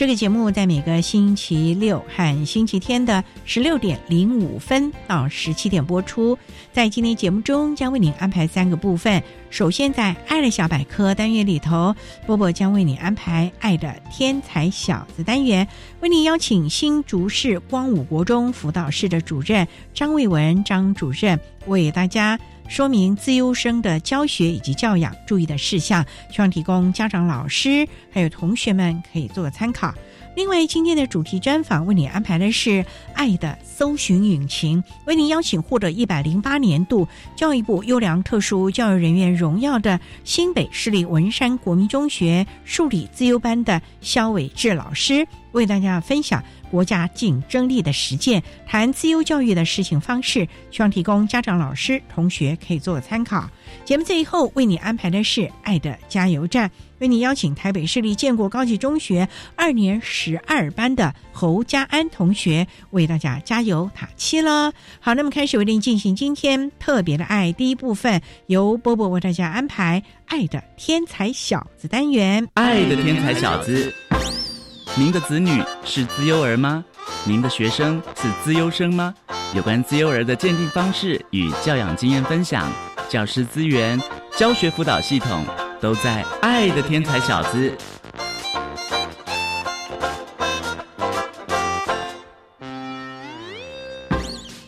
这个节目在每个星期六和星期天的十六点零五分到十七点播出。在今天节目中，将为您安排三个部分。首先，在“爱的小百科”单元里头，波波将为你安排“爱的天才小子”单元，为您邀请新竹市光武国中辅导室的主任张卫文张主任为大家。说明自优生的教学以及教养注意的事项，希望提供家长、老师还有同学们可以做个参考。另外，今天的主题专访为你安排的是“爱的搜寻引擎”，为您邀请获得一百零八年度教育部优良特殊教育人员荣耀的新北市立文山国民中学数理自优班的肖伟志老师，为大家分享。国家竞争力的实践，谈自由教育的实行方式，希望提供家长、老师、同学可以做个参考。节目最后为你安排的是“爱的加油站”，为你邀请台北市立建国高级中学二年十二班的侯家安同学为大家加油打气了。好，那么开始为您进行今天特别的爱第一部分，由波波为大家安排“爱的天才小子”单元，“爱的天才小子”。您的子女是资优儿吗？您的学生是资优生吗？有关资优儿的鉴定方式与教养经验分享，教师资源、教学辅导系统都在《爱的天才小子》。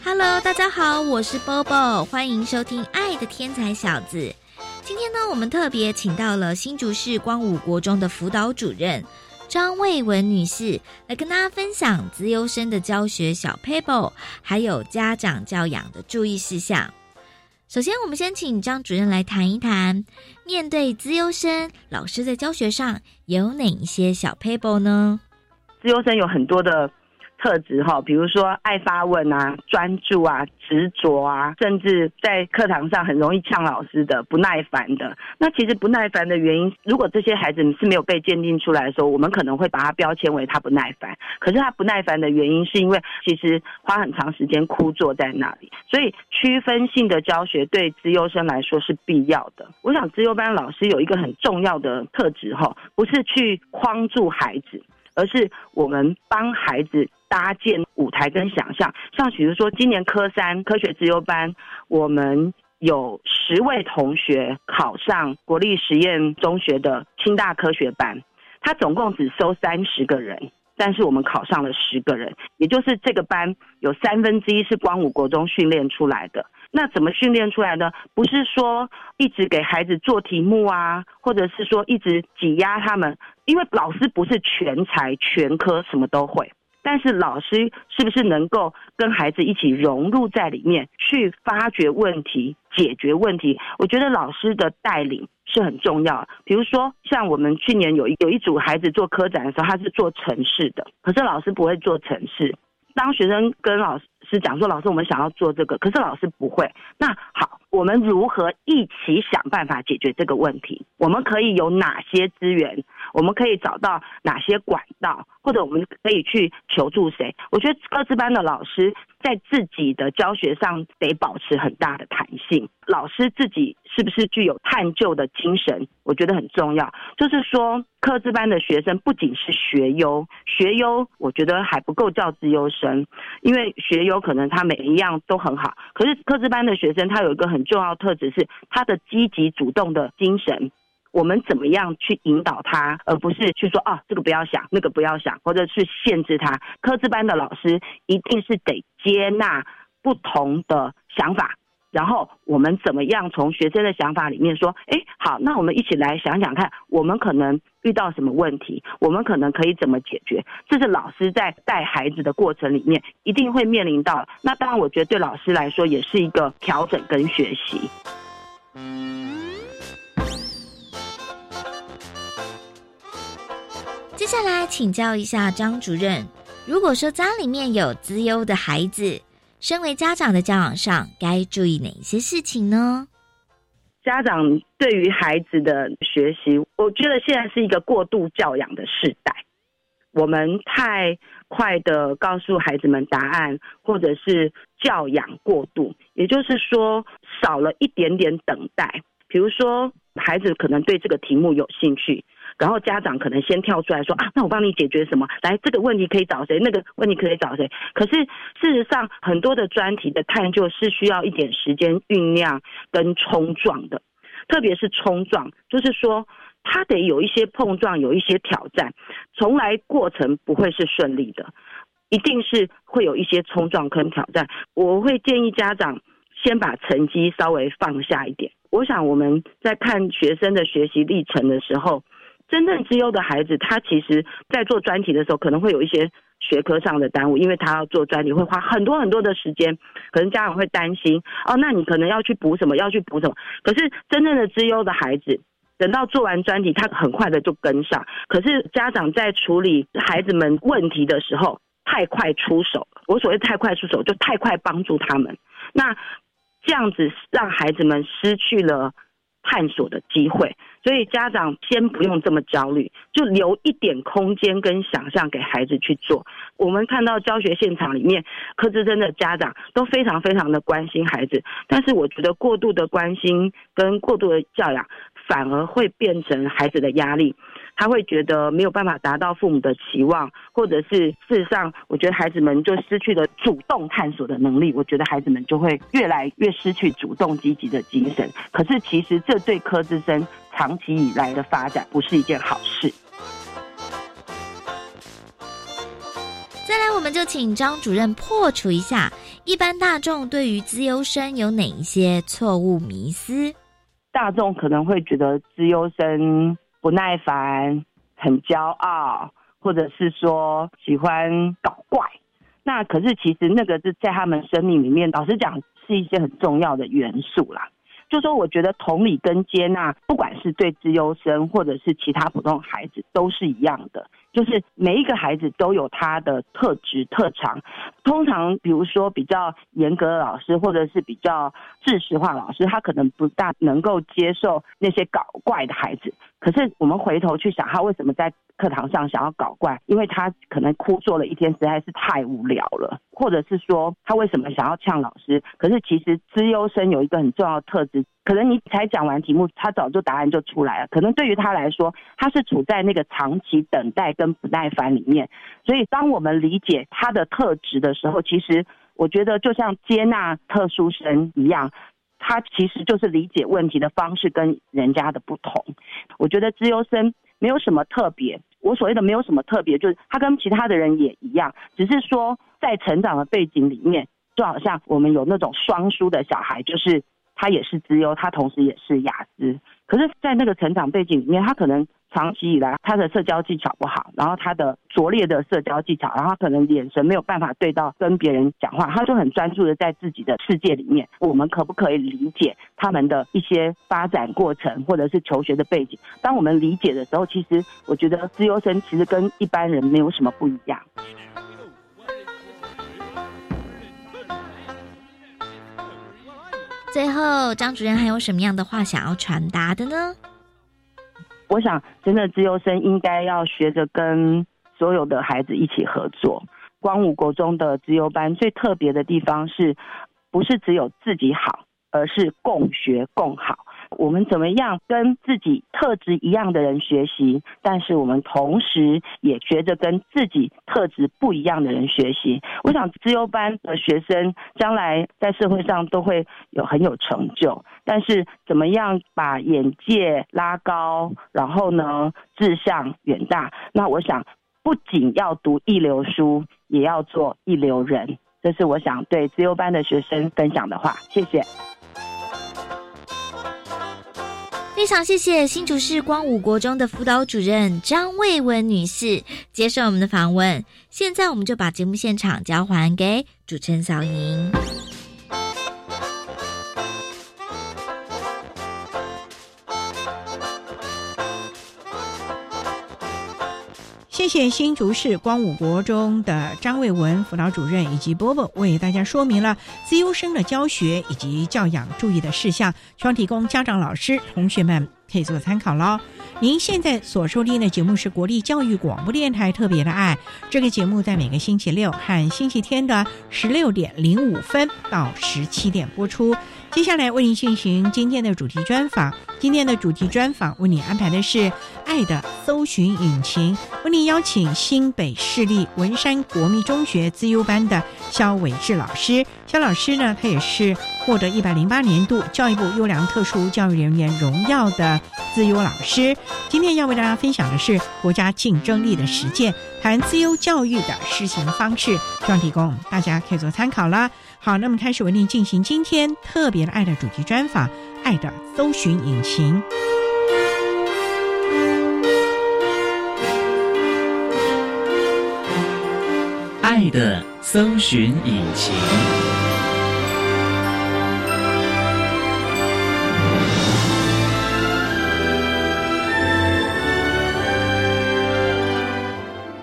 Hello，大家好，我是 Bobo，欢迎收听《爱的天才小子》。今天呢，我们特别请到了新竹市光武国中的辅导主任。张卫文女士来跟大家分享资优生的教学小 paper，还有家长教养的注意事项。首先，我们先请张主任来谈一谈，面对资优生，老师在教学上有哪一些小 paper 呢？资优生有很多的。特质哈，比如说爱发问啊、专注啊、执着啊，甚至在课堂上很容易呛老师的、不耐烦的。那其实不耐烦的原因，如果这些孩子是没有被鉴定出来的时候，我们可能会把他标签为他不耐烦。可是他不耐烦的原因，是因为其实花很长时间枯坐在那里。所以区分性的教学对资优生来说是必要的。我想资优班老师有一个很重要的特质哈，不是去框住孩子。而是我们帮孩子搭建舞台跟想象，像比如说今年科三科学自由班，我们有十位同学考上国立实验中学的清大科学班，他总共只收三十个人，但是我们考上了十个人，也就是这个班有三分之一是光武国中训练出来的。那怎么训练出来呢？不是说一直给孩子做题目啊，或者是说一直挤压他们，因为老师不是全才全科什么都会，但是老师是不是能够跟孩子一起融入在里面，去发掘问题、解决问题？我觉得老师的带领是很重要。比如说，像我们去年有有一组孩子做科展的时候，他是做城市的，可是老师不会做城市。当学生跟老师讲说：“老师，我们想要做这个，可是老师不会。”那好，我们如何一起想办法解决这个问题？我们可以有哪些资源？我们可以找到哪些管道，或者我们可以去求助谁？我觉得各自班的老师在自己的教学上得保持很大的弹性。老师自己是不是具有探究的精神？我觉得很重要。就是说，课资班的学生不仅是学优，学优我觉得还不够叫资优生，因为学优可能他每一样都很好，可是课资班的学生他有一个很重要特质是他的积极主动的精神。我们怎么样去引导他，而不是去说啊这个不要想，那个不要想，或者去限制他。科资班的老师一定是得接纳不同的想法。然后我们怎么样从学生的想法里面说，哎，好，那我们一起来想想看，我们可能遇到什么问题，我们可能可以怎么解决？这是老师在带孩子的过程里面一定会面临到。那当然，我觉得对老师来说也是一个调整跟学习。接下来请教一下张主任，如果说家里面有资优的孩子。身为家长的教养上，该注意哪些事情呢？家长对于孩子的学习，我觉得现在是一个过度教养的时代。我们太快的告诉孩子们答案，或者是教养过度，也就是说少了一点点等待。比如说，孩子可能对这个题目有兴趣。然后家长可能先跳出来说啊，那我帮你解决什么？来，这个问题可以找谁？那个问题可以找谁？可是事实上，很多的专题的探究是需要一点时间酝酿跟冲撞的，特别是冲撞，就是说它得有一些碰撞，有一些挑战，从来过程不会是顺利的，一定是会有一些冲撞跟挑战。我会建议家长先把成绩稍微放下一点。我想我们在看学生的学习历程的时候。真正资优的孩子，他其实在做专题的时候，可能会有一些学科上的耽误，因为他要做专题，会花很多很多的时间。可能家长会担心，哦，那你可能要去补什么，要去补什么。可是真正的资优的孩子，等到做完专题，他很快的就跟上。可是家长在处理孩子们问题的时候，太快出手。我所谓太快出手，就太快帮助他们。那这样子让孩子们失去了。探索的机会，所以家长先不用这么焦虑，就留一点空间跟想象给孩子去做。我们看到教学现场里面，柯志珍的家长都非常非常的关心孩子，但是我觉得过度的关心跟过度的教养，反而会变成孩子的压力。他会觉得没有办法达到父母的期望，或者是事实上，我觉得孩子们就失去了主动探索的能力。我觉得孩子们就会越来越失去主动积极的精神。可是其实这对科之生长期以来的发展不是一件好事。再来，我们就请张主任破除一下一般大众对于资优生有哪一些错误迷思。大众可能会觉得资优生。不耐烦，很骄傲，或者是说喜欢搞怪，那可是其实那个是在他们生命里面，老实讲是一些很重要的元素啦。就说我觉得同理跟接纳，不管是对自优生或者是其他普通孩子，都是一样的。就是每一个孩子都有他的特质特长。通常，比如说比较严格的老师，或者是比较知识化老师，他可能不大能够接受那些搞怪的孩子。可是我们回头去想，他为什么在课堂上想要搞怪？因为他可能哭坐了一天，实在是太无聊了，或者是说他为什么想要呛老师？可是其实资优生有一个很重要的特质，可能你才讲完题目，他早就答案就出来了。可能对于他来说，他是处在那个长期等待跟不耐烦里面。所以当我们理解他的特质的时候，其实我觉得就像接纳特殊生一样。他其实就是理解问题的方式跟人家的不同。我觉得资优生没有什么特别，我所谓的没有什么特别，就是他跟其他的人也一样，只是说在成长的背景里面，就好像我们有那种双输的小孩，就是他也是资优，他同时也是雅思，可是，在那个成长背景里面，他可能。长期以来，他的社交技巧不好，然后他的拙劣的社交技巧，然后他可能眼神没有办法对到跟别人讲话，他就很专注的在自己的世界里面。我们可不可以理解他们的一些发展过程，或者是求学的背景？当我们理解的时候，其实我觉得自由生其实跟一般人没有什么不一样。最后，张主任还有什么样的话想要传达的呢？我想，真的自优生应该要学着跟所有的孩子一起合作。光武国中的自优班最特别的地方是，不是只有自己好，而是共学共好。我们怎么样跟自己特质一样的人学习？但是我们同时也学着跟自己特质不一样的人学习。我想自优班的学生将来在社会上都会有很有成就。但是怎么样把眼界拉高，然后呢志向远大？那我想不仅要读一流书，也要做一流人。这是我想对自优班的学生分享的话。谢谢。非常谢谢新竹市光武国中的辅导主任张卫文女士接受我们的访问。现在我们就把节目现场交还给主持人小莹。谢谢新竹市光武国中的张卫文辅导主任以及波波为大家说明了自优生的教学以及教养注意的事项，希望提供家长、老师、同学们可以做参考喽。您现在所收听的节目是国立教育广播电台特别的爱，这个节目在每个星期六和星期天的十六点零五分到十七点播出。接下来为您进行今天的主题专访。今天的主题专访为你安排的是《爱的搜寻引擎》，为您邀请新北市立文山国民中学资优班的肖伟志老师。肖老师呢，他也是获得一百零八年度教育部优良特殊教育人员荣耀的资优老师。今天要为大家分享的是国家竞争力的实践，谈资优教育的施行方式，希望提供大家可以做参考啦。好，那么开始为您进行今天特别的爱的主题专访，《爱的搜寻引擎》。爱的搜寻引擎。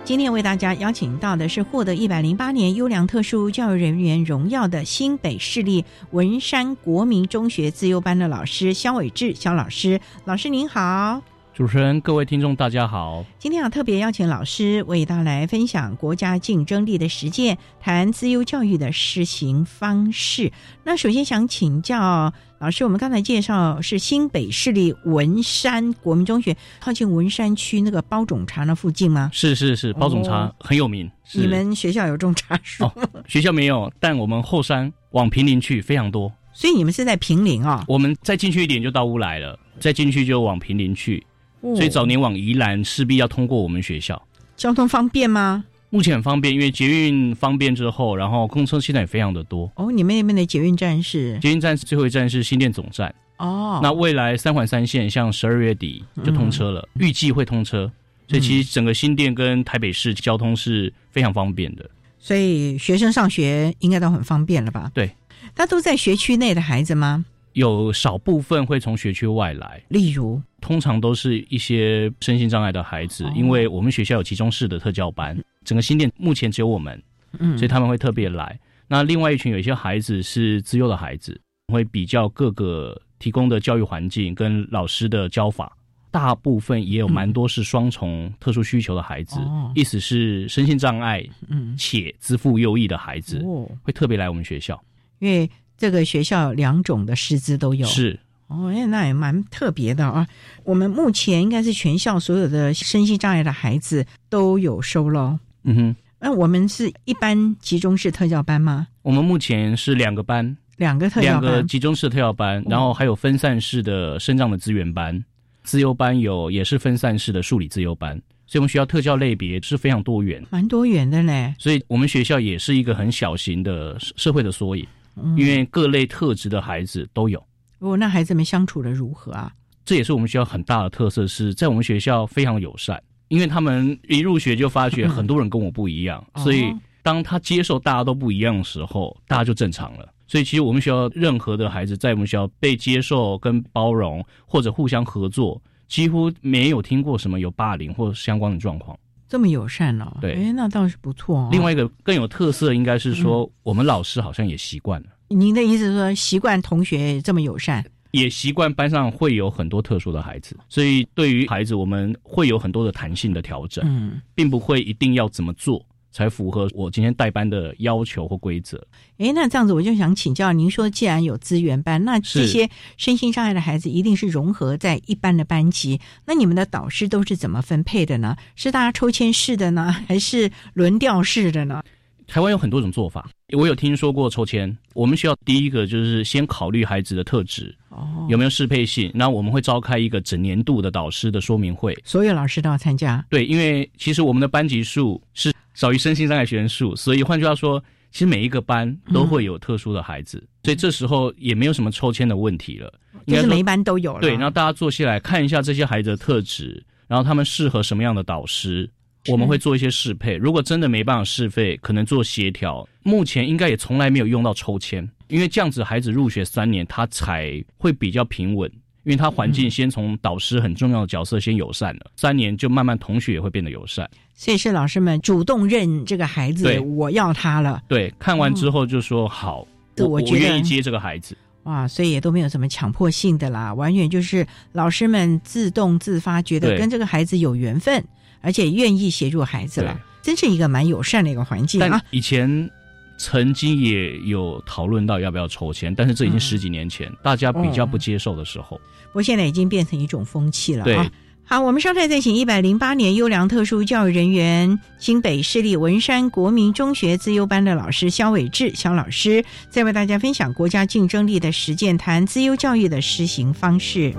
今天为大家邀请到的是获得一百零八年优良特殊教育人员荣耀的新北市立文山国民中学自优班的老师肖伟志肖老师，老师您好。主持人、各位听众，大家好。今天要特别邀请老师为大家来分享国家竞争力的实践，谈自由教育的施行方式。那首先想请教老师，我们刚才介绍是新北市立文山国民中学，靠近文山区那个包种茶那附近吗？是是是，包种茶哦很有名。是你们学校有种茶树，哦，学校没有，但我们后山往平林去非常多。所以你们是在平林哦。我们再进去一点就到乌来了，再进去就往平林去。所以早年往宜兰势必要通过我们学校。交通方便吗？目前很方便，因为捷运方便之后，然后公车现在也非常的多。哦，你们那边的捷运站是捷运站最后一站是新店总站。哦，那未来三环三线像十二月底就通车了，预计会通车。所以其实整个新店跟台北市交通是非常方便的。所以学生上学应该都很方便了吧？对，那都在学区内的孩子吗？有少部分会从学区外来，例如通常都是一些身心障碍的孩子，哦。因为我们学校有集中式的特教班，整个新店目前只有我们，嗯，所以他们会特别来。那另外一群有一些孩子是资优的孩子，会比较各个提供的教育环境跟老师的教法，大部分也有蛮多是双重特殊需求的孩子，嗯意思是身心障碍嗯。且资赋优异的孩子，哦，会特别来我们学校。因为这个学校两种的师资都有，是哦，哎那也蛮特别的啊。我们目前应该是全校所有的身心障碍的孩子都有收喽。嗯哼，那我们是一般集中式特教班吗？我们目前是两个班，两个特教班两，个集中式特教班，然后还有分散式的生长的资源班，自由班有也是分散式的数理自由班，所以我们学校特教类别是非常多元，蛮多元的嘞。所以我们学校也是一个很小型的社社会的缩影，嗯因为各类特质的孩子都有。哦，那孩子们相处的如何啊？这也是我们学校很大的特色，是在我们学校非常友善，因为他们一入学就发觉很多人跟我不一样，哦所以当他接受大家都不一样的时候，大家就正常了。所以其实我们学校任何的孩子在我们学校被接受跟包容，或者互相合作，几乎没有听过什么有霸凌或相关的状况。这么友善哦，对哎，那倒是不错哦。另外一个更有特色，应该是说我们老师好像也习惯了。您的意思是说，习惯同学这么友善？也习惯班上会有很多特殊的孩子，所以对于孩子，我们会有很多的弹性的调整，嗯，并不会一定要怎么做才符合我今天带班的要求或规则。诶，那这样子我就想请教您说，既然有资源班，那这些身心障碍的孩子一定是融合在一般的班级，那你们的导师都是怎么分配的呢？是大家抽签式的呢，还是轮调式的呢？台湾有很多种做法，我有听说过抽签。我们需要第一个就是先考虑孩子的特质哦，有没有适配性，那我们会召开一个整年度的导师的说明会。所有老师都要参加。对，因为其实我们的班级数是少于身心障碍学生数，所以换句话说，其实每一个班都会有特殊的孩子，所以这时候也没有什么抽签的问题了。就是每一班都有了。对，然后大家坐下来看一下这些孩子的特质，然后他们适合什么样的导师，我们会做一些适配。如果真的没办法适配，可能做协调。目前应该也从来没有用到抽签，因为这样子孩子入学三年，他才会比较平稳。因为他环境先从导师很重要的角色先友善了，三年就慢慢同学也会变得友善。所以是老师们主动认这个孩子，我要他了。对，看完之后就说好，我我我愿意接这个孩子。哇，所以也都没有什么强迫性的啦，完全就是老师们自动自发，觉得跟这个孩子有缘分，而且愿意协助孩子了，真是一个蛮友善的一个环境啊。以前曾经也有讨论到要不要筹钱，但是这已经嗯十几年前，大家比较不接受的时候。不过现在已经变成一种风气了对啊。好，我们稍待再请一百零八年优良特殊教育人员新北市立文山国民中学自优班的老师肖伟志肖老师，再为大家分享国家竞争力的实践，谈自优教育的实行方式。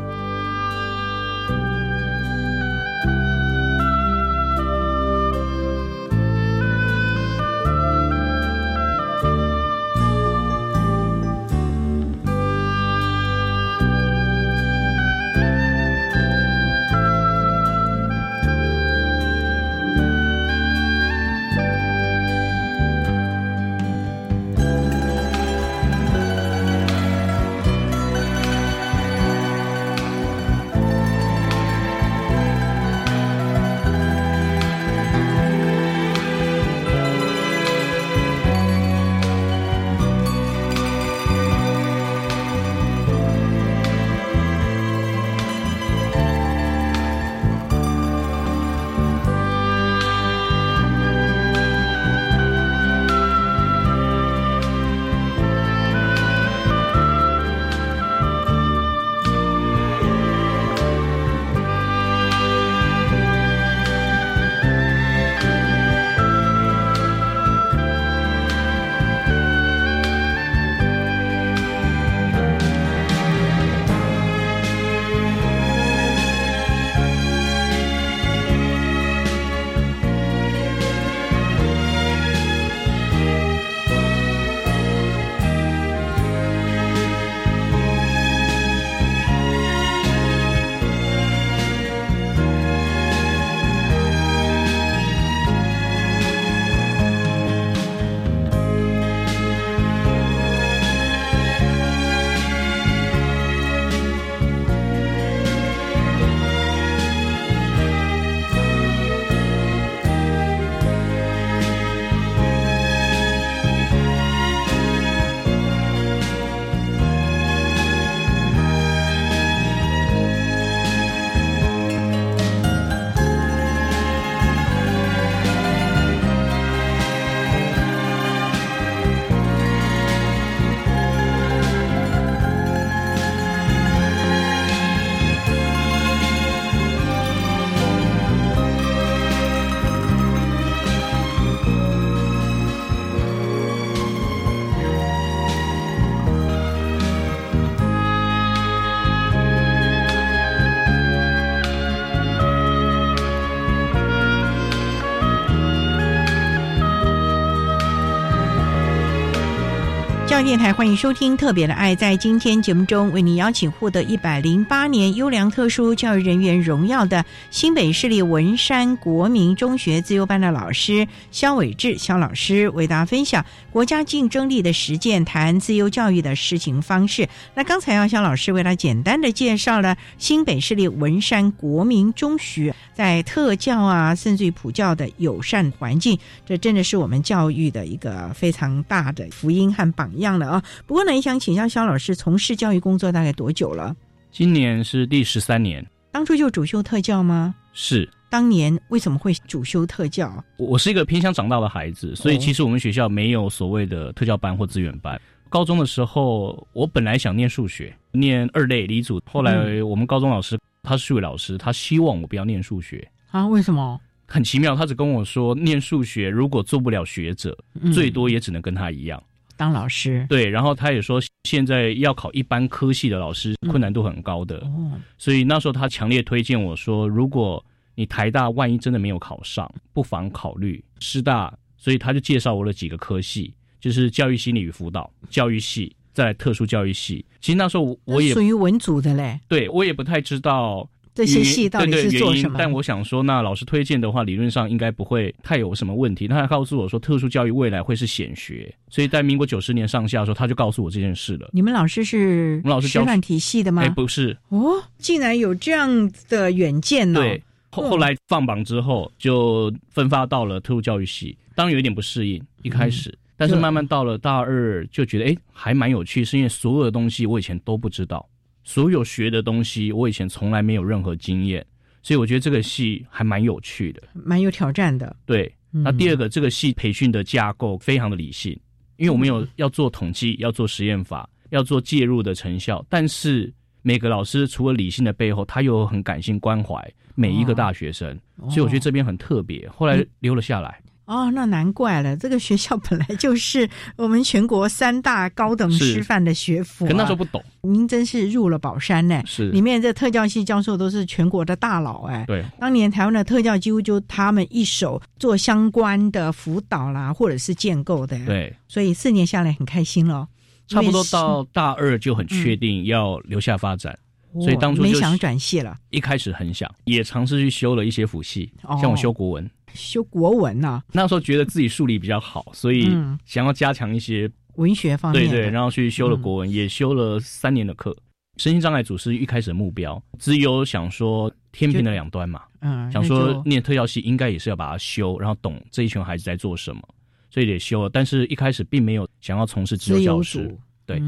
电台欢迎收听《特别的爱》。在今天节目中，为您邀请获得一百零八年优良特殊教育人员荣耀的新北市立文山国民中学自由班的老师肖伟志肖老师，为大家分享国家竞争力的实践，谈自由教育的施行方式。那刚才啊，肖老师为他简单的介绍了新北市立文山国民中学在特教啊，甚至于普教的友善环境，这真的是我们教育的一个非常大的福音和榜样。样的啊。不过呢，也想请教肖老师，从事教育工作大概多久了？今年是第十三年，当初就主修特教吗？是。当年为什么会主修特教？我我是一个偏向长大的孩子，所以其实我们学校没有所谓的特教班或资源班。高中的时候，我本来想念数学，念二类理组。后来我们高中老师他是数学老师，他希望我不要念数学啊？为什么？很奇妙，他只跟我说，念数学如果做不了学者，最多也只能跟他一样当老师。对，然后他也说，现在要考一般科系的老师，困难度很高的。哦，所以那时候他强烈推荐我说，如果你台大万一真的没有考上，不妨考虑师大，所以他就介绍我了几个科系，就是教育心理与辅导教育系，在特殊教育系。其实那时候我也属于文组的嘞，对我也不太知道这些戏到底是做什么。但我想说，那老师推荐的话，理论上应该不会太有什么问题。他还告诉我说，特殊教育未来会是显学，所以在民国九十年上下的时候，他就告诉我这件事了。你们老师是我们老师师范体系的吗？哎，不是哦，竟然有这样的远见呢。对。后后来放榜之后，就分发到了特殊教育系，当然有点不适应一开始，但是慢慢到了大二就觉得哎还蛮有趣，是因为所有的东西我以前都不知道，所有学的东西我以前从来没有任何经验，所以我觉得这个戏还蛮有趣的，蛮有挑战的。对，那第二个这个系培训的架构非常的理性，因为我们有要做统计，要做实验法，要做介入的成效，但是每个老师除了理性的背后，他又很感性关怀。每一个大学生，所以我觉得这边很特别。后来留了下来。哦，那难怪了。这个学校本来就是我们全国三大高等师范的学府。可那时候不懂。您真是入了宝山呢。是。里面这特教系教授都是全国的大佬哎。对。当年台湾的特教几乎就他们一手做相关的辅导啦，或者是建构的。对。所以四年下来很开心了。差不多到大二就很确定要留下发展。所以当初没想转系了，一开始很想，也尝试去修了一些辅系，像我修国文，修国文呐。那时候觉得自己数理比较好，所以想要加强一些文学方面。对对，然后去修了国文，也修了三年的课。身心障碍组是一开始的目标，只有想说天平的两端嘛，嗯，想说念特效系应该也是要把它修，然后懂这一群孩子在做什么，所以得修了。但是一开始并没有想要从事自由教师，对。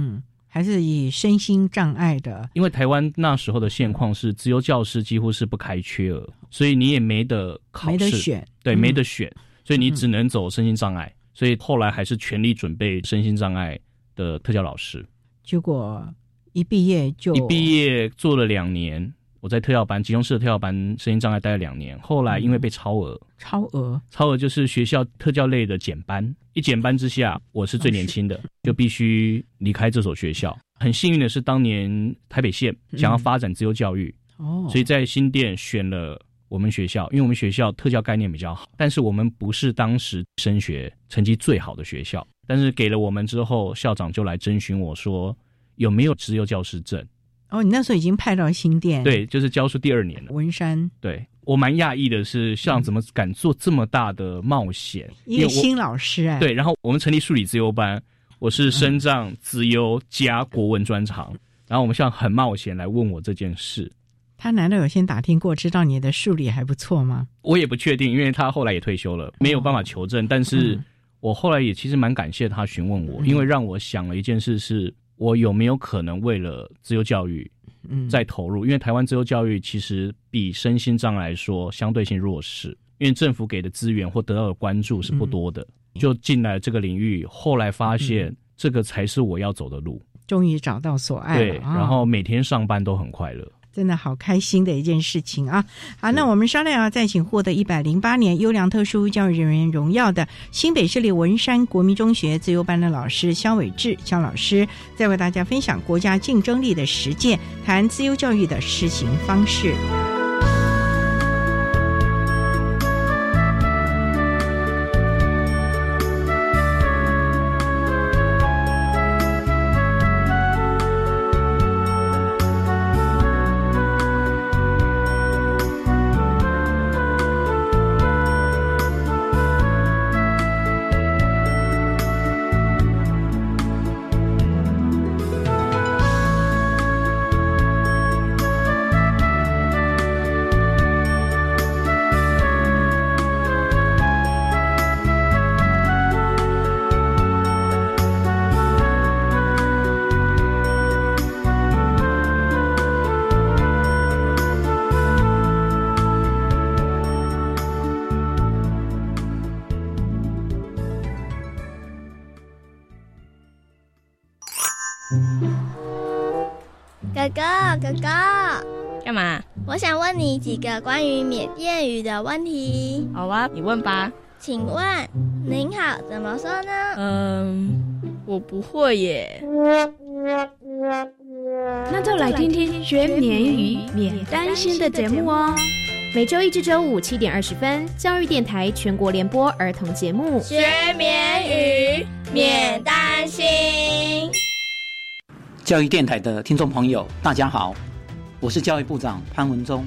还是以身心障碍的，因为台湾那时候的现况是自由教师几乎是不开缺额，所以你也没得考试，没得选，对，没得选，所以你只能走身心障碍。所以后来还是全力准备身心障碍的特教老师。结果一毕业就一毕业做了两年。我在特教班，集中式的特教班，身心障碍待了两年。后来因为被超额，超额，超额就是学校特教类的减班。一减班之下，我是最年轻的，就必须离开这所学校。很幸运的是，当年台北县想要发展自由教育，哦，所以在新店选了我们学校，因为我们学校特教概念比较好。但是我们不是当时升学成绩最好的学校，但是给了我们之后，校长就来征询我说有没有自由教师证。哦，你那时候已经派到新店，对，就是教书第二年了。文山，对我蛮讶异的是，校长怎么敢做这么大的冒险？一个新老师哎，对，然后我们成立数理自由班，我是升障资优加国文专长，然后我们校长很冒险来问我这件事。他难道有先打听过，知道你的数理还不错吗？我也不确定，因为他后来也退休了，没有办法求证。但是我后来也其实蛮感谢他询问我，因为让我想了一件事是。我有没有可能为了自由教育，嗯，再投入？因为台湾自由教育其实比身心障碍来说相对性弱势，因为政府给的资源或得到的关注是不多的。就进来这个领域，后来发现这个才是我要走的路，终于找到所爱。对，然后每天上班都很快乐。真的好开心的一件事情啊！好，那我们商量啊，再请获得一百零八年优良特殊教育人员荣耀的新北市立文山国民中学自由班的老师肖伟志肖老师，再为大家分享国家竞争力的实践，谈自由教育的施行方式。个关于缅甸语的问题。好啊，你问吧。请问“您好”怎么说呢？嗯，我不会耶。那就来听听学缅语免担心的节目哦。每周一至周五七点二十分，教育电台全国联播儿童节目《学缅语免担心》。教育电台的听众朋友，大家好，我是教育部长潘文忠。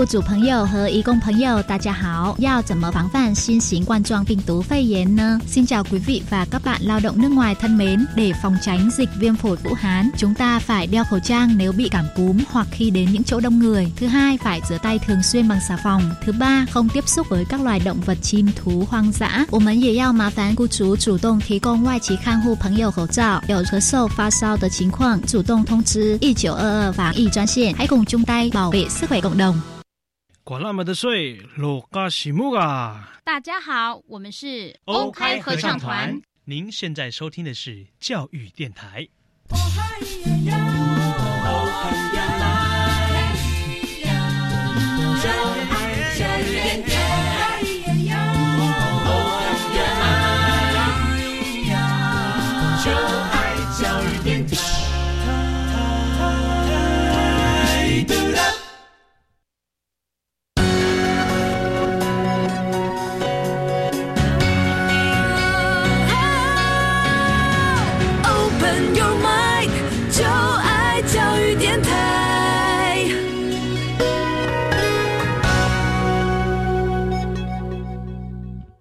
雇主朋友和义工朋友，大家好！要怎么防范新型冠状病毒肺炎呢？Xin chào quý vị và các bạn lao động nước ngoài thân mến. Để phòng tránh dịch viêm phổi Vũ Hán, chúng ta phải đeo khẩu trang nếu bị cảm cúm hoặc khi đến những chỗ đông người. Thứ hai, phải rửa tay thường xuyên bằng xà phòng. Thứ ba, không tiếp xúc với các loài động vật chim thú hoang dã. 我们也要麻烦雇主主动提供外籍看护朋友口罩。有咳嗽、发烧的情况，主动通知一九二二防疫专线。hãy cùng chung tay bảo vệ sức khỏe cộng đồng. 管那么的水，落嘎西木啊！大家好，我们是欧开合唱团。您现在收听的是教育电台。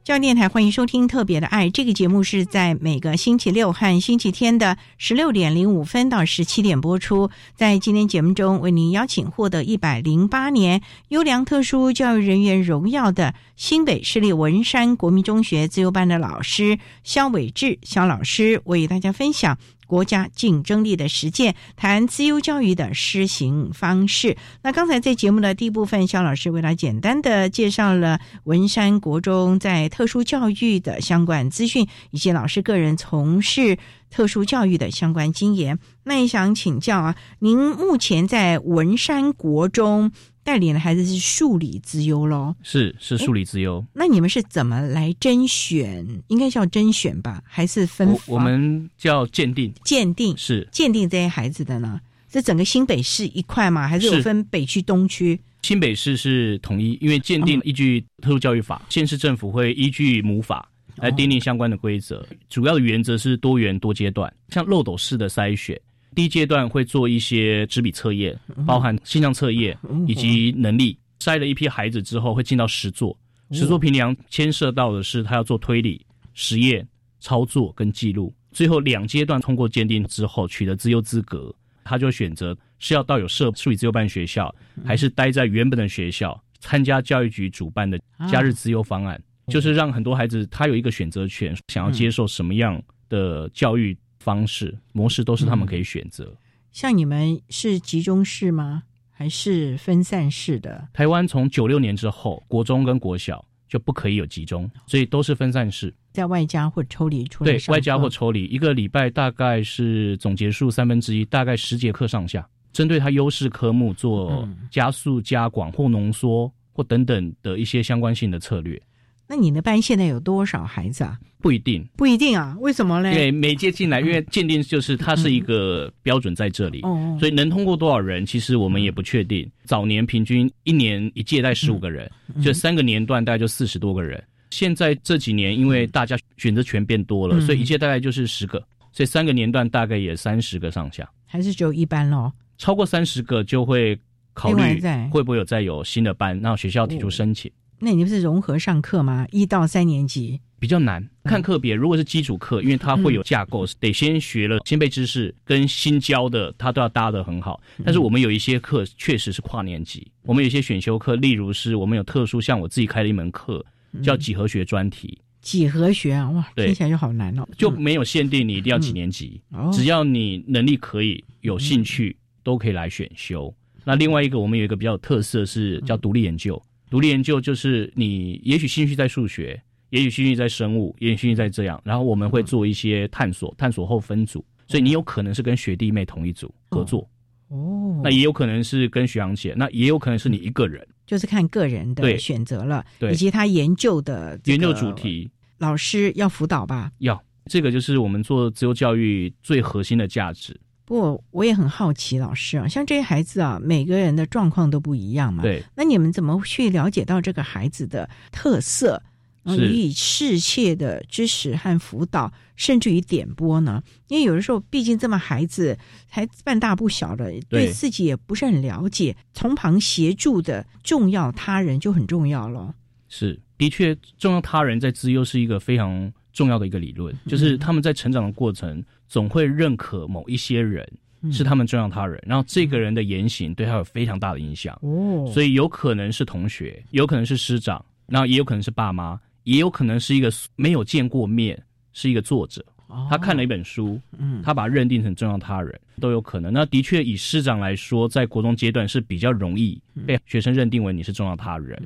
教育电台欢迎收听《特别的爱》这个节目，是在每个星期六和星期天的十六点零五分到十七点播出。在今天节目中，为您邀请获得一百零八年优良特殊教育人员荣耀的新北市立文山国民中学自由班的老师肖伟志肖老师，为大家分享。国家竞争力的实践，谈自由教育的施行方式。那刚才在节目的第一部分，肖老师为了简单的介绍了文山国中在特殊教育的相关资讯，以及老师个人从事特殊教育的相关经验。那也想请教啊，您目前在文山国中。带领的孩子是数理之优喽，是是数理之优。那你们是怎么来甄选？应该叫甄选吧，还是分？我们叫鉴定，鉴定是鉴定这些孩子的呢？是整个新北市一块吗？还是有分北区、东区？新北市是统一，因为鉴定依据特殊教育法，县市政府会依据母法来订定相关的规则。主要的原则是多元多阶段，像漏斗式的筛选。第一阶段会做一些纸笔测验，包含心脏测验以及能力。筛了一批孩子之后，会进到实作。实作评量牵涉到的是他要做推理、实验、操作跟记录。最后两阶段通过鉴定之后，取得资优资格，他就选择是要到有设数理自由班学校，还是待在原本的学校参加教育局主办的假日资优方案，就是让很多孩子他有一个选择权，想要接受什么样的教育。方式模式都是他们可以选择。像你们是集中式吗？还是分散式的？台湾从九六年之后，国中跟国小就不可以有集中，所以都是分散式，在外加或抽离出来。对外加或抽离，一个礼拜大概是总结数三分之一，大概十节课上下，针对他优势科目做加速、加广或浓缩或等等的一些相关性的策略。那你的班现在有多少孩子啊？不一定，不一定啊？为什么呢？对，每届进来，因为鉴定就是它是一个标准在这里，所以能通过多少人，其实我们也不确定。早年平均一年一届带十五个人，就三个年段大概就四十多个人。现在这几年，因为大家选择权变多了，所以一届大概就是十个，所以三个年段大概也三十个上下。还是只有一班咯？超过三十个就会考虑会不会有再有新的班，让学校提出申请。那你不是融合上课吗？一到三年级比较难看课别。如果是基础课，因为它会有架构，得先学了先辈知识跟新教的，它都要搭得很好。但是我们有一些课确实是跨年级，我们有一些选修课，例如是我们有特殊，像我自己开了一门课叫几何学专题。几何学啊，哇，对听起来就好难哦。就没有限定你一定要几年级，哦只要你能力可以、有兴趣，都可以来选修。那另外一个，我们有一个比较有特色是叫独立研究。独立研究就是你也许兴趣在数学，也许兴趣在生物，也许兴趣在这样，然后我们会做一些探索，探索后分组，所以你有可能是跟学弟妹同一组合作，哦，那也有可能是跟学长姐，那也有可能是你一个人。就是看个人的选择了，对。以及他研究的研究主题。老师要辅导吧。要。这个就是我们做自由教育最核心的价值。不过我也很好奇，老师啊，像这些孩子啊，每个人的状况都不一样嘛。对，那你们怎么去了解到这个孩子的特色，然后予以适切的支持和辅导，甚至于点拨呢？因为有的时候，毕竟这么孩子才半大不小的，对对自己也不是很了解，从旁协助的重要他人就很重要了。是，的确，重要他人在资优是一个非常重要的一个理论，就是他们在成长的过程总会认可某一些人是他们重要他人，然后这个人的言行对他有非常大的影响。哦所以有可能是同学，有可能是师长，然后也有可能是爸妈，也有可能是一个没有见过面，是一个作者。他看了一本书，嗯他把它认定成重要他人，都有可能。那的确，以师长来说，在国中阶段是比较容易被学生认定为你是重要他人。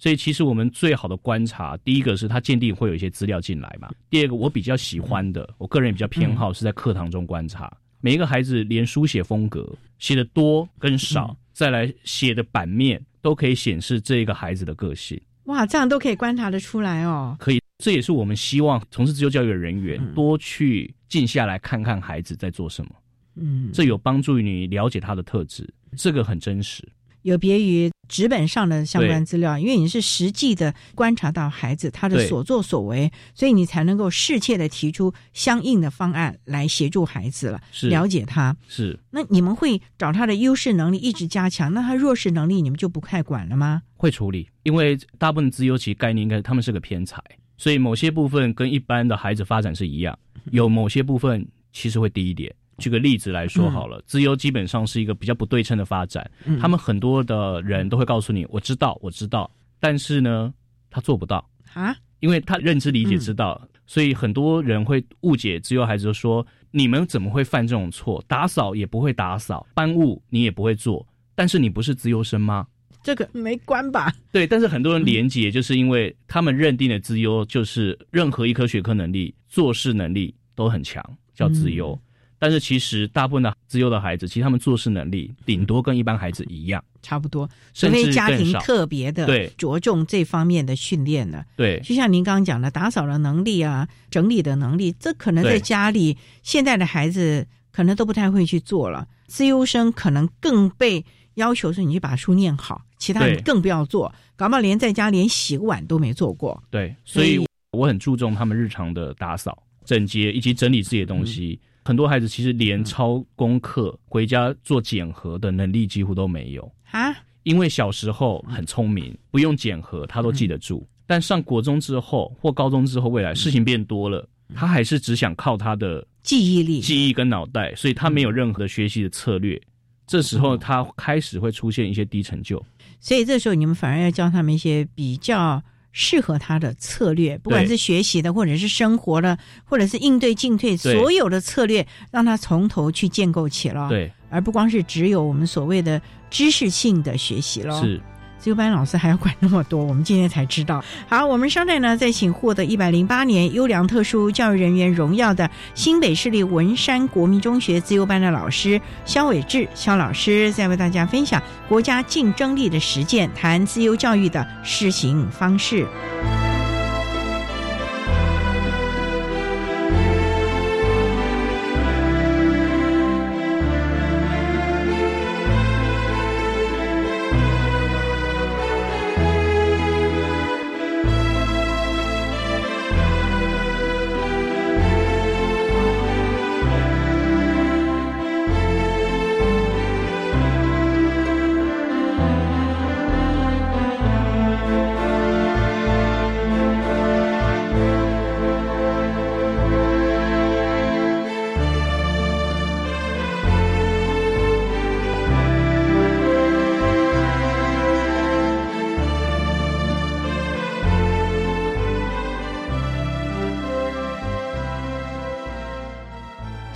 所以，其实我们最好的观察，第一个是他鉴定会有一些资料进来嘛。第二个，我比较喜欢的，我个人比较偏好是在课堂中观察每一个孩子，连书写风格写的多跟少，再来写的版面，都可以显示这一个孩子的个性。哇，这样都可以观察得出来哦。可以，这也是我们希望从事自由教育的人员、多去静下来看看孩子在做什么，嗯，这有帮助于你了解他的特质，这个很真实。有别于纸本上的相关资料，因为你是实际的观察到孩子他的所作所为，所以你才能够适切的提出相应的方案来协助孩子了，是了解他。是那你们会找他的优势能力一直加强，那他弱势能力你们就不太管了吗？会处理，因为大部分资优其概念应该他们是个偏才，所以某些部分跟一般的孩子发展是一样，有某些部分其实会低一点。举个例子来说好了，资优基本上是一个比较不对称的发展，嗯他们很多的人都会告诉你，我知道，我知道，但是呢，他做不到。啊，因为他认知理解知道，所以很多人会误解自由孩子，就说你们怎么会犯这种错？打扫也不会打扫，搬物你也不会做，但是你不是自由生吗？这个没关吧？对，但是很多人连结，就是因为他们认定的资优就是任何一科学科能力、做事能力都很强，叫资优。但是其实大部分的自优的孩子，其实他们做事能力顶多跟一般孩子一样，差不多，除甚至非家庭特别的着重这方面的训练呢。对就像您刚刚讲的，打扫的能力啊，整理的能力，这可能在家里现在的孩子可能都不太会去做了。自优生可能更被要求说你去把书念好，其他你更不要做，搞不好连在家连洗个碗都没做过。对，所以我很注重他们日常的打扫、整洁以及整理自己的东西。很多孩子其实连抄功课、回家做检核的能力几乎都没有。啊，因为小时候很聪明，不用检核他都记得住。但上国中之后或高中之后，未来事情变多了，他还是只想靠他的记忆力、记忆跟脑袋，所以他没有任何的学习的策略。这时候他开始会出现一些低成就。所以这时候你们反而要教他们一些比较适合他的策略，不管是学习的，或者是生活的，或者是应对进退，所有的策略让他从头去建构起了。对，而不光是只有我们所谓的知识性的学习了。是。自由班老师还要管那么多，我们今天才知道。好，我们稍待呢，再请获得一百零八年优良特殊教育人员荣耀的新北市立文山国民中学自由班的老师肖伟志肖老师，再为大家分享国家竞争力的实践，谈自由教育的施行方式。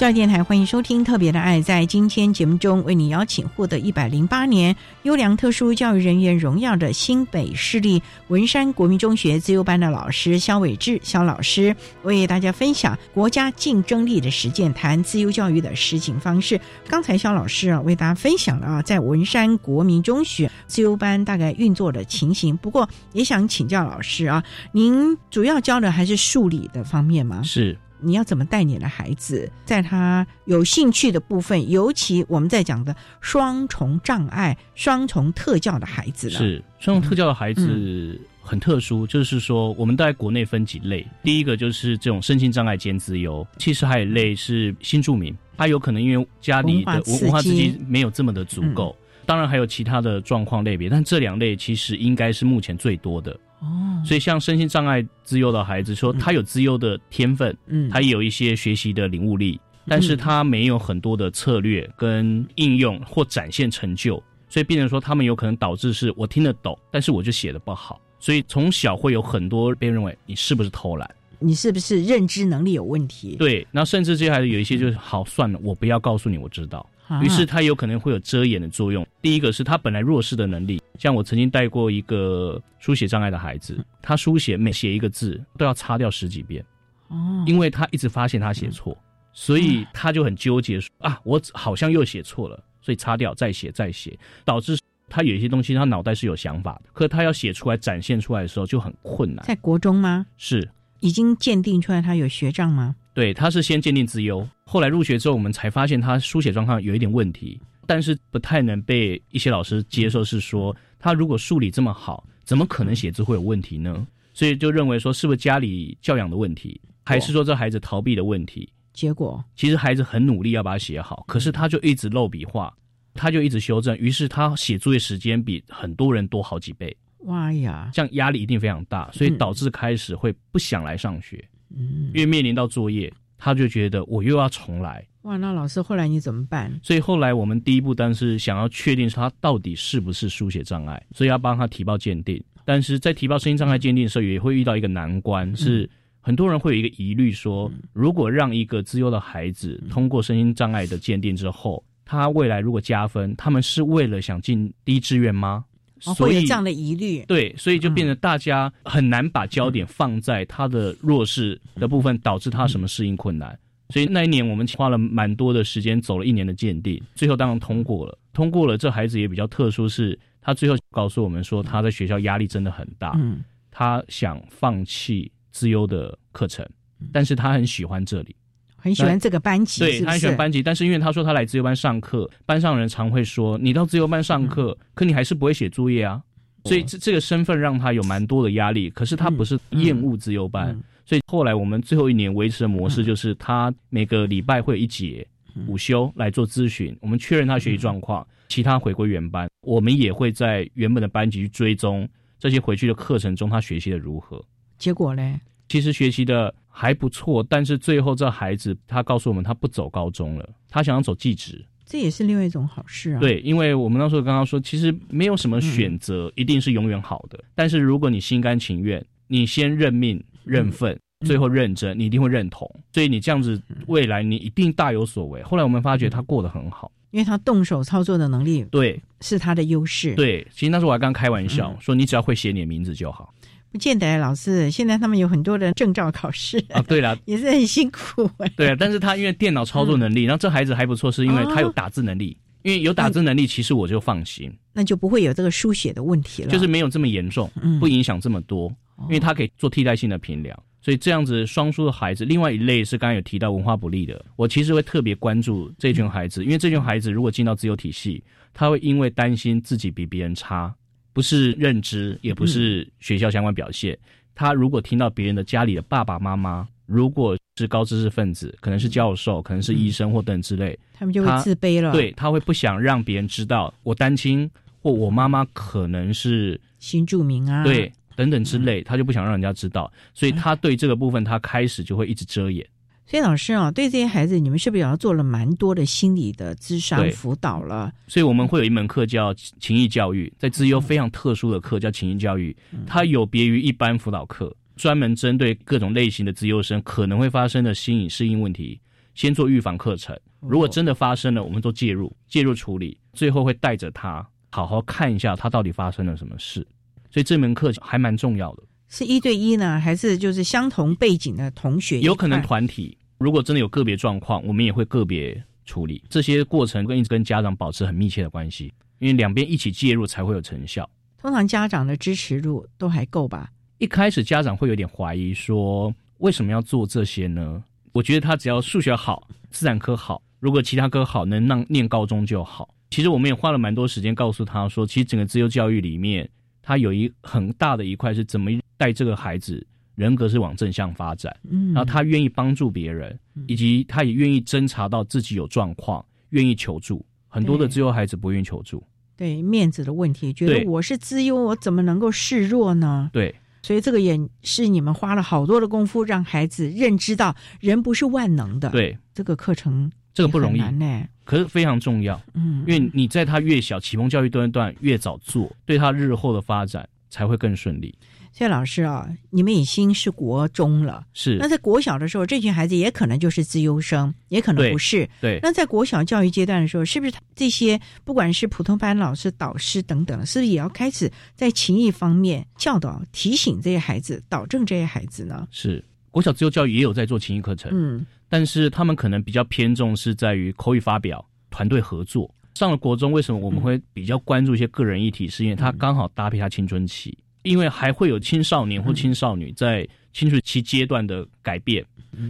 教育电台欢迎收听《特别的爱》。在今天节目中，为你邀请获得一百零八年优良特殊教育人员荣耀的新北市立文山国民中学自由班的老师肖伟志肖老师，为大家分享国家竞争力的实践，谈自由教育的实行方式。刚才肖老师啊，为大家分享了啊，在文山国民中学自由班大概运作的情形。不过，也想请教老师啊，您主要教的还是数理的方面吗？是。你要怎么带你的孩子，在他有兴趣的部分，尤其我们在讲的双重障碍、双重特教的孩子了？是双重特教的孩子很特殊，就是说我们在国内分几类，第一个就是这种身心障碍兼资优，其实还有一类是新住民，他有可能因为家里的文化资金没有这么的足够，当然还有其他的状况类别，但这两类其实应该是目前最多的。哦，所以像身心障碍自幼的孩子，说他有自幼的天分，嗯，他也有一些学习的领悟力，但是他没有很多的策略跟应用或展现成就，所以变成说他们有可能导致是我听得懂，但是我就写的不好，所以从小会有很多被认为你是不是偷懒，你是不是认知能力有问题？对，那甚至这些孩子有一些就是好算了，我不要告诉你，我知道。于是他有可能会有遮掩的作用。第一个是他本来弱势的能力，像我曾经带过一个书写障碍的孩子，他书写每写一个字都要擦掉十几遍，哦，因为他一直发现他写错，所以他就很纠结，说啊，我好像又写错了，所以擦掉再写再写，导致他有一些东西他脑袋是有想法的，可他要写出来展现出来的时候就很困难。在国中吗？是已经鉴定出来他有学障吗？对，他是先鉴定自优，后来入学之后，我们才发现他书写状况有一点问题，但是不太能被一些老师接受，是说他如果数理这么好，怎么可能写字会有问题呢？所以就认为说是不是家里教养的问题，还是说这孩子逃避的问题？结果其实孩子很努力要把它写好，可是他就一直漏笔画，他就一直修正，于是他写作业时间比很多人多好几倍。哇呀，这样压力一定非常大，所以导致开始会不想来上学。嗯，因为面临到作业，他就觉得我又要重来。哇，那老师后来你怎么办？所以后来我们第一步当然是想要确定他到底是不是书写障碍，所以要帮他提报鉴定。但是在提报声音障碍鉴定的时候，也会遇到一个难关，是很多人会有一个疑虑，说如果让一个自优的孩子通过声音障碍的鉴定之后，他未来如果加分，他们是为了想进第一志愿吗？会有这样的疑虑，对，所以就变得大家很难把焦点放在他的弱势的部分，导致他什么适应困难。所以那一年我们花了蛮多的时间，走了一年的鉴定，最后当然通过了。通过了，这孩子也比较特殊，是他最后告诉我们说，他在学校压力真的很大，嗯，他想放弃自优的课程，但是他很喜欢这里。很喜欢这个班级，对他很喜欢班级，但是因为他说他来自由班上课，班上人常会说你到自由班上课，可你还是不会写作业啊，所以这这个身份让他有蛮多的压力。可是他不是厌恶自由班，所以后来我们最后一年维持的模式就是他每个礼拜会有一节午休来做咨询，我们确认他学习状况，其他回归原班，我们也会在原本的班级去追踪这些回去的课程中他学习的如何。结果呢？其实学习的。还不错，但是最后这孩子他告诉我们，他不走高中了，他想要走技职，这也是另外一种好事啊。对，因为我们那时候刚刚说，其实没有什么选择一定是永远好的，但是如果你心甘情愿，你先认命认份，最后认真，你一定会认同。所以你这样子，未来你一定大有所为。后来我们发觉他过得很好，因为他动手操作的能力，对，是他的优势。对，其实那时候我还刚开玩笑说，你只要会写你的名字就好。不见得，老师。现在他们有很多的证照考试啊。对了，也是很辛苦。对啊，但是他因为电脑操作能力，然后这孩子还不错，是因为他有打字能力。因为有打字能力，其实我就放心，那就不会有这个书写的问题了，就是没有这么严重，不影响这么多。因为他可以做替代性的评量，所以这样子双书的孩子，另外一类是刚刚有提到文化不利的，我其实会特别关注这群孩子，因为这群孩子如果进到自由体系，他会因为担心自己比别人差。不是认知，也不是学校相关表现。他如果听到别人的家里的爸爸妈妈，如果是高知识分子，可能是教授，可能是医生或等之类，他们就会自卑了。对他会不想让别人知道我单亲，或我妈妈可能是新住民啊，对等等之类，他就不想让人家知道，所以他对这个部分他开始就会一直遮掩。所以老师啊，对这些孩子，你们是不是也要做了蛮多的心理的智商辅导了？所以我们会有一门课叫情谊教育，在自优非常特殊的课叫情谊教育，它有别于一般辅导课，专门针对各种类型的自优生可能会发生的心理适应问题，先做预防课程。如果真的发生了，我们做介入，介入处理，最后会带着他好好看一下他到底发生了什么事。所以这门课还蛮重要的。是一对一呢，还是就是相同背景的同学？有可能团体。如果真的有个别状况，我们也会个别处理。这些过程跟一直跟家长保持很密切的关系，因为两边一起介入才会有成效。通常家长的支持度都还够吧？一开始家长会有点怀疑，说为什么要做这些呢？我觉得他只要数学好，自然科好，如果其他科好，能让念高中就好。其实我们也花了蛮多时间告诉他说，其实整个自由教育里面，它有一很大的一块是怎么带这个孩子人格是往正向发展，嗯，然后他愿意帮助别人，以及他也愿意侦查到自己有状况，愿意求助。很多的自由孩子不愿意求助。对面子的问题，觉得我是资优，我怎么能够示弱呢？对，所以这个也是你们花了好多的功夫，让孩子认知到人不是万能的。对，这个课程这个不容易呢，可是非常重要。嗯，因为你在他越小，启蒙教育段段越早做，对他日后的发展才会更顺利。谢老师啊，你们已经是国中了，是那在国小的时候，这群孩子也可能就是自优生，也可能不是。对，那在国小教育阶段的时候，是不是这些不管是普通班老师、导师等等，是不是也要开始在情谊方面教导、提醒这些孩子、导正这些孩子呢？是国小自由教育也有在做情谊课程，嗯，但是他们可能比较偏重是在于口语发表、团队合作。上了国中，为什么我们会比较关注一些个人议题？是因为他刚好搭配他青春期。因为还会有青少年或青少女在青春期阶段的改变，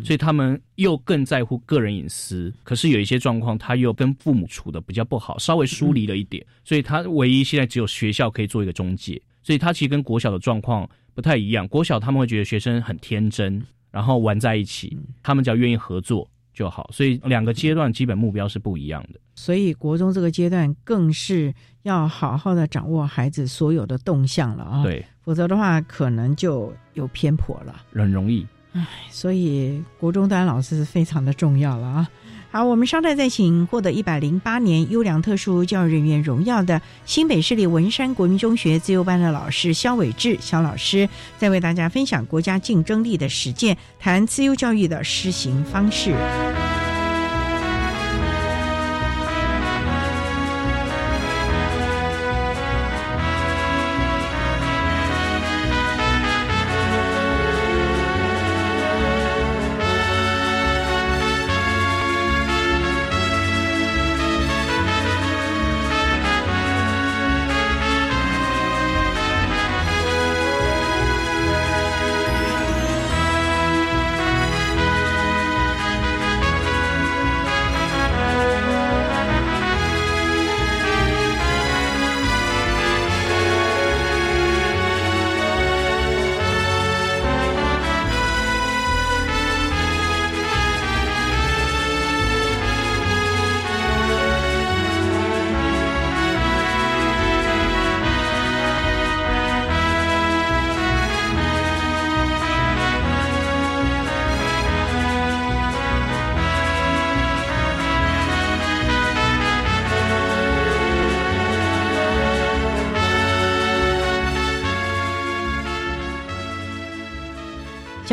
所以他们又更在乎个人隐私。可是有一些状况，他又跟父母处的比较不好，稍微疏离了一点，所以他唯一现在只有学校可以做一个中介。所以他其实跟国小的状况不太一样。国小他们会觉得学生很天真，然后玩在一起，他们只要愿意合作就好。所以两个阶段基本目标是不一样的。所以国中这个阶段更是。要好好的掌握孩子所有的动向了啊，对，否则的话可能就有偏颇了，很容易。唉，所以国中端老师是非常的重要了啊。好，我们稍待再请获得一百零八年优良特殊教育人员荣耀的新北市立文山国民中学自由班的老师肖伟志肖老师，再为大家分享国家竞争力的实践，谈自由教育的施行方式。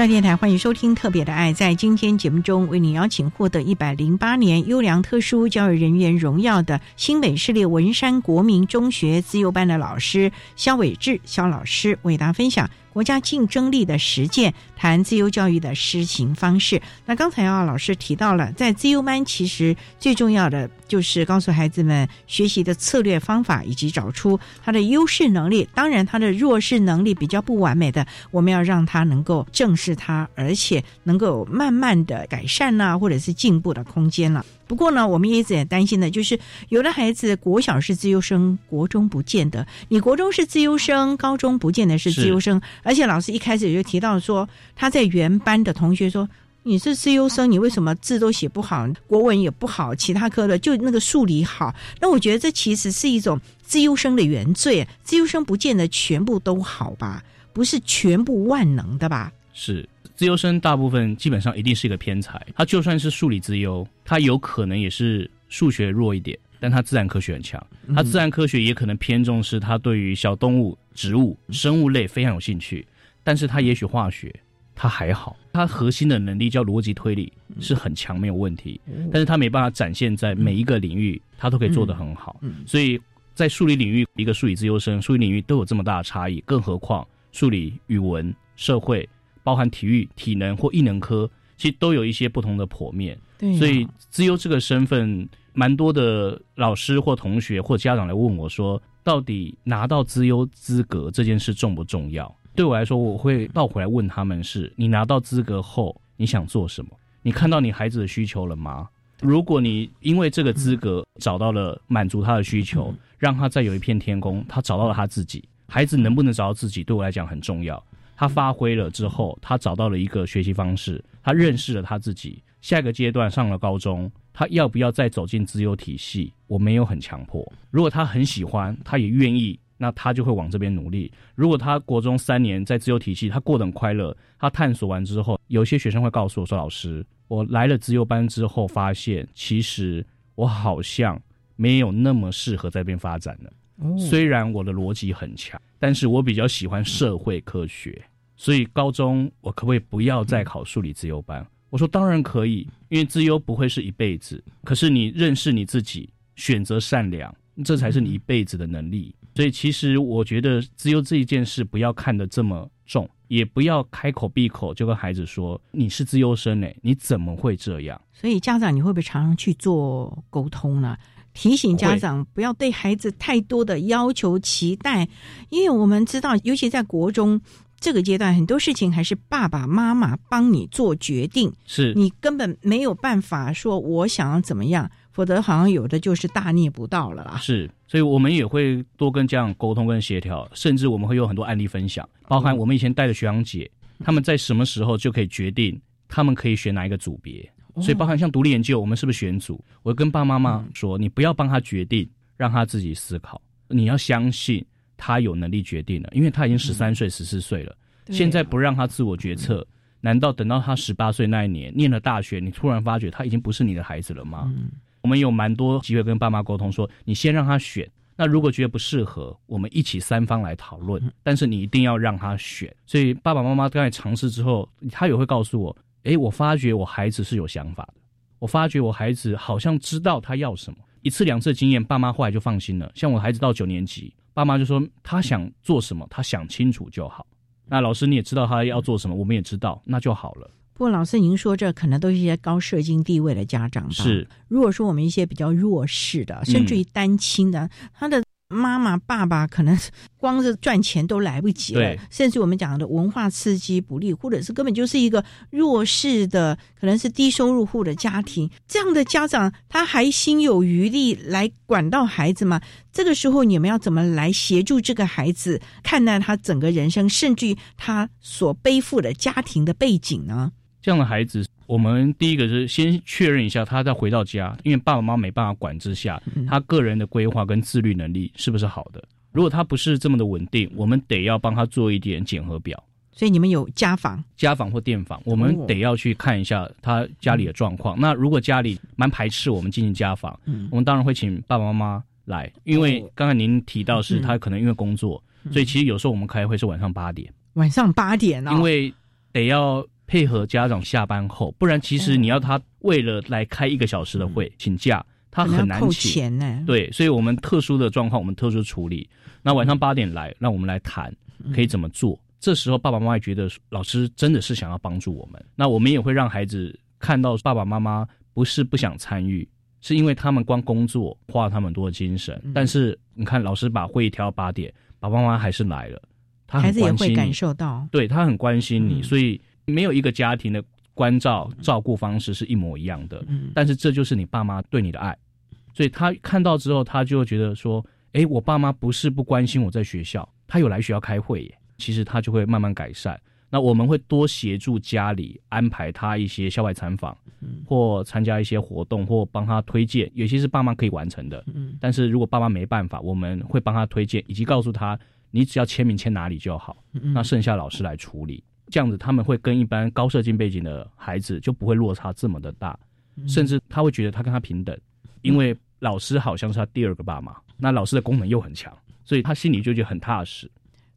教电台欢迎收听《特别的爱》。在今天节目中，为您邀请获得一百零八年优良特殊教育人员荣耀的新北市立文山国民中学自由班的老师肖伟志肖老师，为大家分享。国家竞争力的实践，谈自由教育的施行方式。那刚才啊，老师提到了，在自由班其实最重要的就是告诉孩子们学习的策略方法，以及找出他的优势能力。当然，他的弱势能力比较不完美的，我们要让他能够正视他，而且能够慢慢的改善呐，或者是进步的空间了。不过呢，我们也一直也担心的，就是有的孩子国小是自优生，国中不见得；你国中是自优生，高中不见得是自优生。而且老师一开始就提到说，他在原班的同学说你是自优生，你为什么字都写不好，国文也不好，其他科的就那个数理好？那我觉得这其实是一种自优生的原罪。自优生不见得全部都好吧，不是全部万能的吧？是。自优生大部分基本上一定是一个偏才，他就算是数理自优，他有可能也是数学弱一点，但他自然科学很强。他自然科学也可能偏重是他对于小动物、植物、生物类非常有兴趣，但是他也许化学他还好，他核心的能力叫逻辑推理是很强，没有问题，但是他没办法展现在每一个领域，他都可以做得很好。所以在数理领域，一个数理自优生，数理领域都有这么大的差异，更何况数理、语文、社会，包含体育、体能或艺能科，其实都有一些不同的剖面。对，所以资优这个身份，蛮多的老师或同学或家长来问我说，到底拿到资优资格这件事重不重要？对我来说，我会倒回来问他们：是你拿到资格后，你想做什么？你看到你孩子的需求了吗？如果你因为这个资格找到了满足他的需求，让他再有一片天空，他找到了他自己。孩子能不能找到自己，对我来讲很重要。他发挥了之后，他找到了一个学习方式，他认识了他自己。下一个阶段上了高中，他要不要再走进自由体系？我没有很强迫。如果他很喜欢，他也愿意。那他就会往这边努力。如果他国中三年在自由体系，他过得很快乐。他探索完之后，有些学生会告诉我说：“老师，我来了自由班之后，发现其实我好像没有那么适合在这边发展了。虽然我的逻辑很强，但是我比较喜欢社会科学。所以高中我可不可以不要再考数理自由班？”我说：“当然可以，因为自由不会是一辈子。可是你认识你自己，选择善良，这才是你一辈子的能力。”所以，其实我觉得自由这一件事不要看得这么重，也不要开口闭口就跟孩子说你是自由生诶，你怎么会这样？所以，家长你会不会常常去做沟通呢？提醒家长不要对孩子太多的要求期待，因为我们知道，尤其在国中这个阶段，很多事情还是爸爸妈妈帮你做决定，是你根本没有办法说我想要怎么样。否则，好像有的就是大逆不道了啦。是，所以我们也会多跟家长沟通跟协调，甚至我们会有很多案例分享，包含我们以前带的学长姐，他们在什么时候就可以决定他们可以选哪一个组别。所以，包含像独立研究，我们是不是选组？我跟爸爸妈妈说，你不要帮他决定，让他自己思考。你要相信他有能力决定了，因为他已经十三岁、十四岁了。现在不让他自我决策，难道等到他十八岁那一年念了大学，你突然发觉他已经不是你的孩子了吗？我们有蛮多机会跟爸妈沟通，说你先让他选。那如果觉得不适合，我们一起三方来讨论。但是你一定要让他选。所以爸爸妈妈刚才尝试之后，他也会告诉我：，诶，我发觉我孩子是有想法的。我发觉我孩子好像知道他要什么。一次两次经验，爸妈后来就放心了。像我孩子到九年级，爸妈就说他想做什么，他想清楚就好。那老师你也知道他要做什么，我们也知道，那就好了。不过，老师，您说这可能都是一些高社经地位的家长。是，如果说我们一些比较弱势的，甚至于单亲的，他的妈妈、爸爸可能光是赚钱都来不及了，甚至我们讲的文化刺激不利，或者是根本就是一个弱势的，可能是低收入户的家庭，这样的家长他还心有余力来管到孩子吗？这个时候，你们要怎么来协助这个孩子看待他整个人生，甚至于他所背负的家庭的背景呢？这样的孩子，我们第一个是先确认一下，他再回到家，因为爸爸妈妈没办法管之下，他个人的规划跟自律能力是不是好的？如果他不是这么的稳定，我们得要帮他做一点检核表。所以你们有家访、家访或电访，我们得要去看一下他家里的状况。那如果家里蛮排斥我们进行家访，我们当然会请爸爸妈妈来，因为刚才您提到是他可能因为工作，所以其实有时候我们开会是晚上八点，晚上八点啊，因为得要。配合家长下班后，不然其实你要他为了来开一个小时的会请假，他很难请。对，所以我们特殊的状况，我们特殊处理。那晚上八点来，让我们来谈可以怎么做。这时候爸爸妈妈觉得老师真的是想要帮助我们，那我们也会让孩子看到爸爸妈妈不是不想参与，是因为他们光工作花了他们很多的精神。但是你看，老师把会议调到八点，爸爸妈妈还是来了，他孩子也会感受到，对他很关心你，所以。没有一个家庭的关照照顾方式是一模一样的，但是这就是你爸妈对你的爱，所以他看到之后，他就觉得说：“哎，我爸妈不是不关心我在学校，他有来学校开会耶。”其实他就会慢慢改善。那我们会多协助家里安排他一些校外参访，或参加一些活动，或帮他推荐，有些是爸妈可以完成的。但是如果爸妈没办法，我们会帮他推荐，以及告诉他：“你只要签名签哪里就好。”那剩下老师来处理。这样子，他们会跟一般高社经背景的孩子就不会落差这么的大，甚至他会觉得他跟他平等，因为老师好像是他第二个爸妈，那老师的功能又很强，所以他心里就觉得很踏实。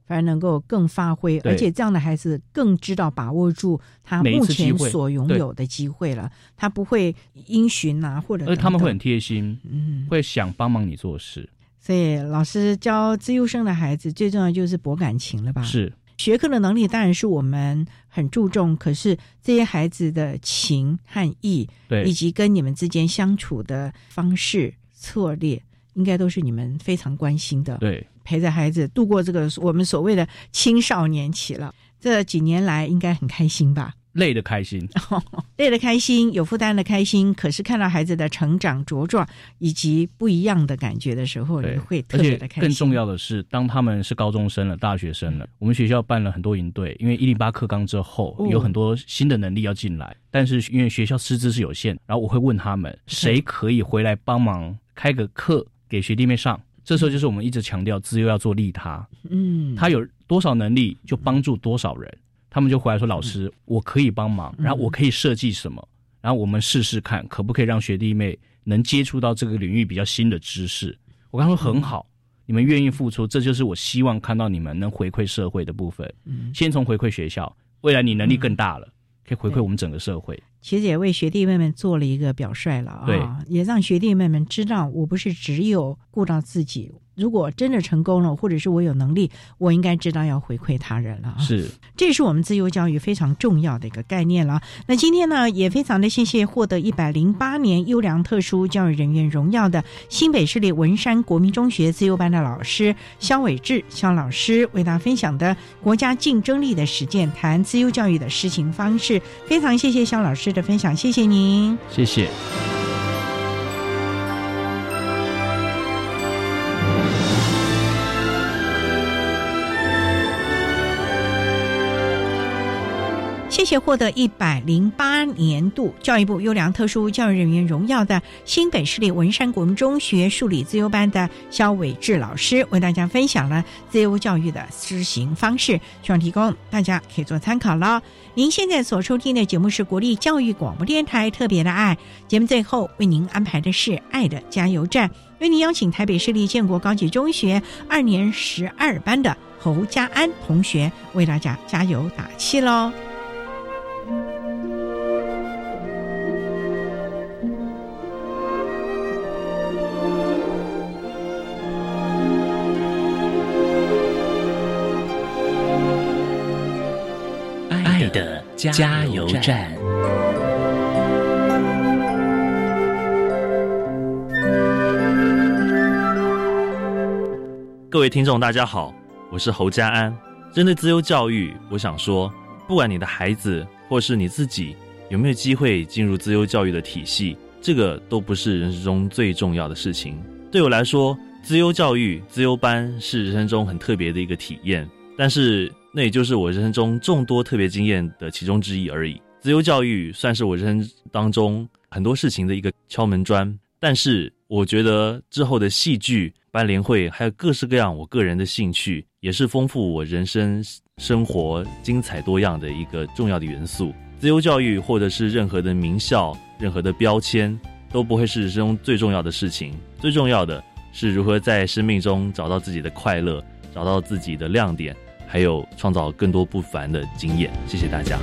反而能够更发挥，而且这样的孩子更知道把握住他目前所拥有的机会了，他不会因循啊，或者等等而他们会很贴心，嗯，会想帮忙你做事。所以老师教自优生的孩子，最重要就是博感情了吧？是学科的能力当然是我们很注重，可是这些孩子的情和义，对以及跟你们之间相处的方式策略，应该都是你们非常关心的。对，陪着孩子度过这个我们所谓的青少年期了。这几年来应该很开心吧？累的开心，累的开心，有负担的开心，可是看到孩子的成长茁壮以及不一样的感觉的时候，你，会特别的开心。更重要的是，当他们是高中生了、大学生了，我们学校办了很多营队，因为一零八课纲之后哦有很多新的能力要进来，但是因为学校师资是有限，然后我会问他们谁可以回来帮忙开个课给学弟妹上。这时候就是我们一直强调，自由要做利他，嗯，他有多少能力就帮助多少人。他们就回来说：“老师，我可以帮忙，然后我可以设计什么，然后我们试试看，可不可以让学弟妹能接触到这个领域比较新的知识。”我刚说很好，你们愿意付出，这就是我希望看到你们能回馈社会的部分。嗯先从回馈学校，未来你能力更大了，可以回馈我们整个社会。其实也为学弟妹们做了一个表率了啊，也让学弟妹们知道，我不是只有顾到自己。如果真的成功了，或者是我有能力，我应该知道要回馈他人了啊。是，这是我们自由教育非常重要的一个概念了。那今天呢，也非常的谢谢获得一百零八年优良特殊教育人员荣耀的新北市立文山国民中学自由班的老师肖伟志肖老师，为大家分享的国家竞争力的实践，谈自由教育的实行方式。非常谢谢肖老师的分享，谢谢您。谢谢。并且获得一百零八年度教育部优良特殊教育人员荣耀的新北市立文山国民中学数理自由班的肖伟志老师，为大家分享了自由教育的施行方式，希望提供大家可以做参考了。您现在所收听的节目是国立教育广播电台特别的爱节目，最后为您安排的是爱的加油站，为您邀请台北市立建国高级中学二年十二班的侯家安同学为大家加油打气喽。加油站。各位听众，大家好，我是侯家安。针对自由教育，我想说，不管你的孩子或是你自己有没有机会进入自由教育的体系，这个都不是人生中最重要的事情。对我来说，自由教育、自由班是人生中很特别的一个体验，但是那也就是我人生中众多特别经验的其中之一而已。自由教育算是我人生当中很多事情的一个敲门砖，但是我觉得之后的戏剧、班联会，还有各式各样我个人的兴趣，也是丰富我人生生活精彩多样的一个重要的元素。自由教育或者是任何的名校、任何的标签，都不会是人生中最重要的事情。最重要的是如何在生命中找到自己的快乐，找到自己的亮点，还有创造更多不凡的经验。谢谢大家。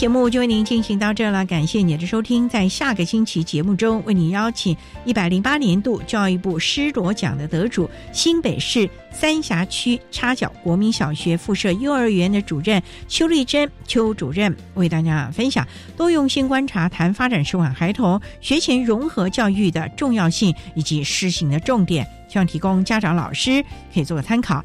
节目就为您进行到这了，感谢您的收听。在下个星期节目中，为您邀请一百零八年度教育部施罗奖的得主，新北市三峡区插脚国民小学附设幼儿园的主任邱丽珍邱主任，为大家分享多用心观察谈发展迟缓孩童学前融合教育的重要性以及施行的重点，希望提供家长老师可以做个参考。